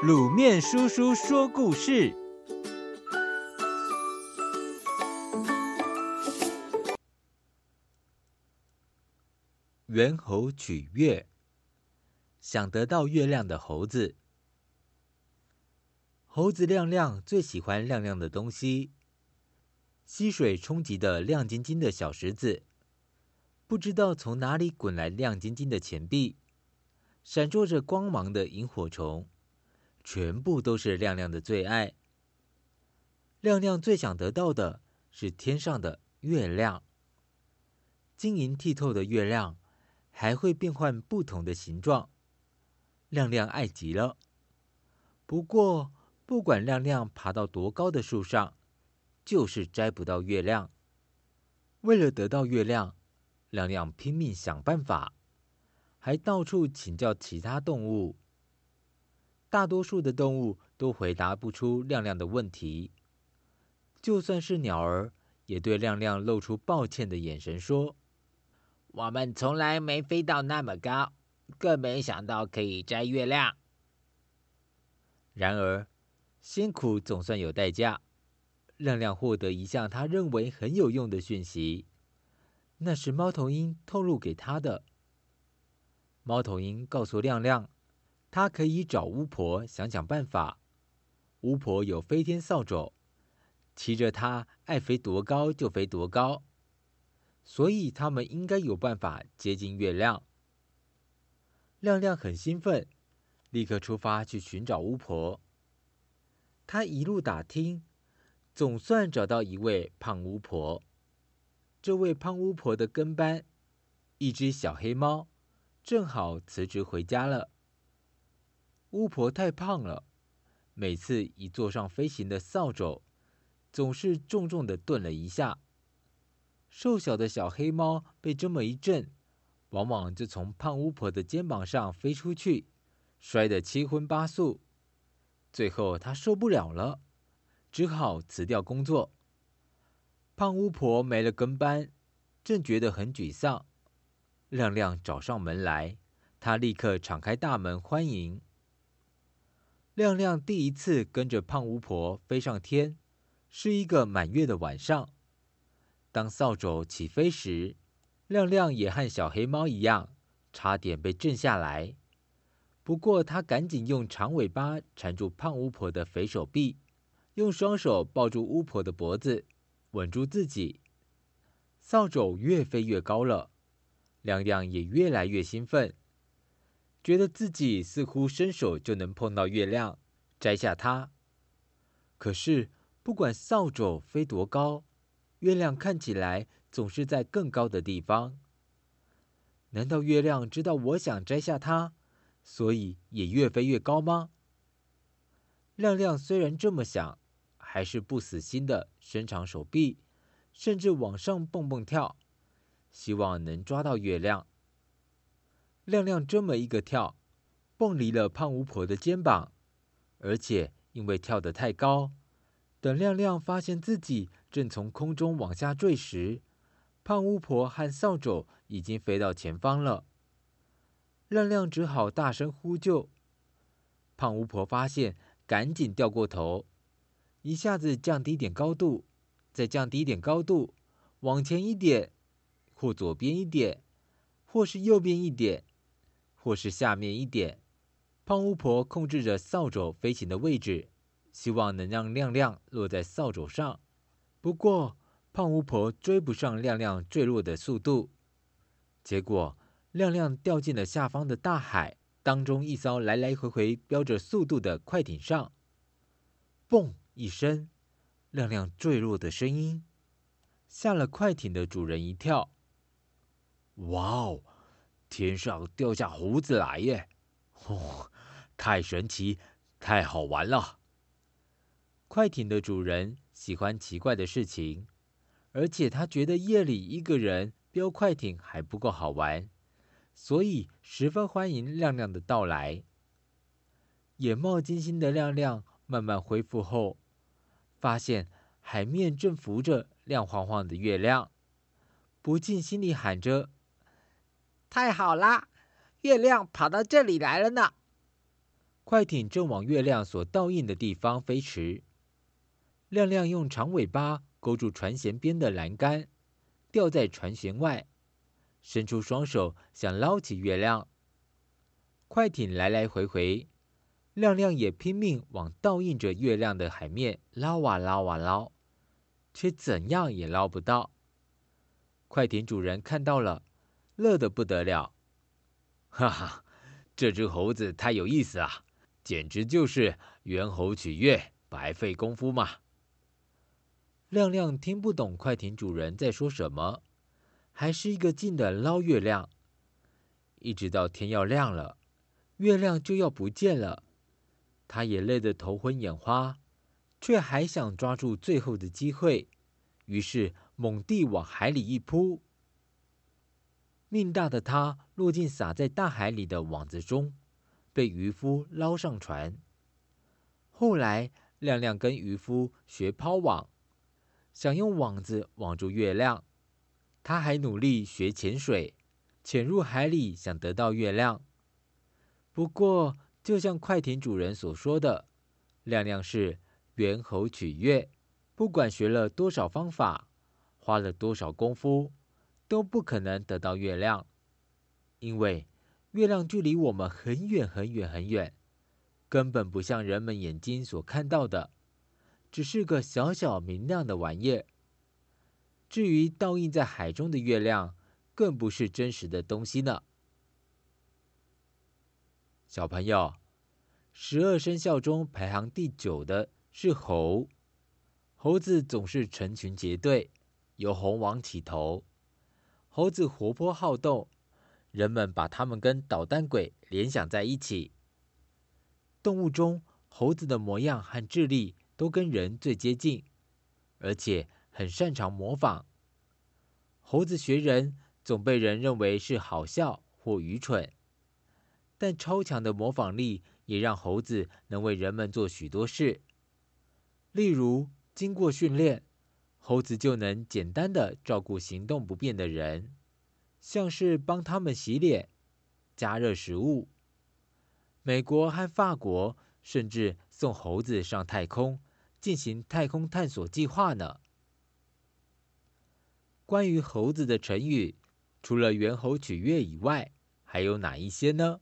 卤面叔叔说故事：猿猴取月，想得到月亮的猴子。猴子亮亮最喜欢亮亮的东西，溪水冲击的亮晶晶的小石子，不知道从哪里滚来亮晶晶的钱币，闪烁着光芒的萤火虫。全部都是亮亮的最爱。亮亮最想得到的是天上的月亮。晶莹剔透的月亮还会变换不同的形状，亮亮爱极了。不过，不管亮亮爬到多高的树上，就是摘不到月亮。为了得到月亮，亮亮拼命想办法，还到处请教其他动物。大多数的动物都回答不出亮亮的问题，就算是鸟儿，也对亮亮露出抱歉的眼神，说：“我们从来没飞到那么高，更没想到可以摘月亮。”然而，辛苦总算有代价，亮亮获得一项他认为很有用的讯息，那是猫头鹰透露给他的。猫头鹰告诉亮亮。他可以找巫婆想想办法。巫婆有飞天扫帚，骑着它爱飞多高就飞多高，所以他们应该有办法接近月亮。亮亮很兴奋，立刻出发去寻找巫婆。他一路打听，总算找到一位胖巫婆。这位胖巫婆的跟班，一只小黑猫，正好辞职回家了。巫婆太胖了，每次一坐上飞行的扫帚，总是重重的顿了一下。瘦小的小黑猫被这么一震，往往就从胖巫婆的肩膀上飞出去，摔得七荤八素。最后他受不了了，只好辞掉工作。胖巫婆没了跟班，正觉得很沮丧。亮亮找上门来，他立刻敞开大门欢迎。亮亮第一次跟着胖巫婆飞上天，是一个满月的晚上。当扫帚起飞时，亮亮也和小黑猫一样，差点被震下来。不过他赶紧用长尾巴缠住胖巫婆的肥手臂，用双手抱住巫婆的脖子，稳住自己。扫帚越飞越高了，亮亮也越来越兴奋。觉得自己似乎伸手就能碰到月亮，摘下它。可是不管扫帚飞多高，月亮看起来总是在更高的地方。难道月亮知道我想摘下它，所以也越飞越高吗？亮亮虽然这么想，还是不死心的伸长手臂，甚至往上蹦蹦跳，希望能抓到月亮。亮亮这么一个跳，蹦离了胖巫婆的肩膀，而且因为跳得太高，等亮亮发现自己正从空中往下坠时，胖巫婆和扫帚已经飞到前方了。亮亮只好大声呼救。胖巫婆发现，赶紧掉过头，一下子降低点高度，再降低点高度，往前一点，或左边一点，或是右边一点。或是下面一点，胖巫婆控制着扫帚飞行的位置，希望能让亮亮落在扫帚上。不过，胖巫婆追不上亮亮坠落的速度，结果亮亮掉进了下方的大海当中一艘来来回回标着速度的快艇上。嘣一声，亮亮坠落的声音吓了快艇的主人一跳。哇哦！天上掉下猴子来耶！哦，太神奇，太好玩了。快艇的主人喜欢奇怪的事情，而且他觉得夜里一个人飙快艇还不够好玩，所以十分欢迎亮亮的到来。眼冒金星的亮亮慢慢恢复后，发现海面正浮着亮晃晃的月亮，不禁心里喊着。太好啦！月亮跑到这里来了呢。快艇正往月亮所倒映的地方飞驰。亮亮用长尾巴勾住船舷边的栏杆，吊在船舷外，伸出双手想捞起月亮。快艇来来回回，亮亮也拼命往倒映着月亮的海面捞啊捞啊捞，却怎样也捞不到。快艇主人看到了，乐得不得了，哈哈，这只猴子太有意思了，简直就是猿猴取月，白费功夫嘛。亮亮听不懂快艇主人在说什么，还是一个劲的捞月亮，一直到天要亮了，月亮就要不见了，他也累得头昏眼花，却还想抓住最后的机会，于是猛地往海里一扑。命大的他落进撒在大海里的网子中，被渔夫捞上船。后来，亮亮跟渔夫学抛网。想用网子网住月亮，他还努力学潜水，潜入海里想得到月亮。不过，就像快艇主人所说的，亮亮是猿猴取月，不管学了多少方法，花了多少功夫，都不可能得到月亮，因为月亮距离我们很远很远很远，根本不像人们眼睛所看到的。只是个小小明亮的玩意儿。至于倒映在海中的月亮，更不是真实的东西呢。小朋友，十二生肖中排行第九的是猴。猴子总是成群结队，由猴王起头。猴子活泼好动，人们把它们跟捣蛋鬼联想在一起。动物中，猴子的模样和智力。都跟人最接近，而且很擅长模仿。猴子学人总被人认为是好笑或愚蠢，但超强的模仿力也让猴子能为人们做许多事。例如，经过训练，猴子就能简单的照顾行动不便的人，像是帮他们洗脸、加热食物。美国和法国甚至送猴子上太空。进行太空探索计划呢。关于猴子的成语，除了“猿猴取悦”以外，还有哪一些呢？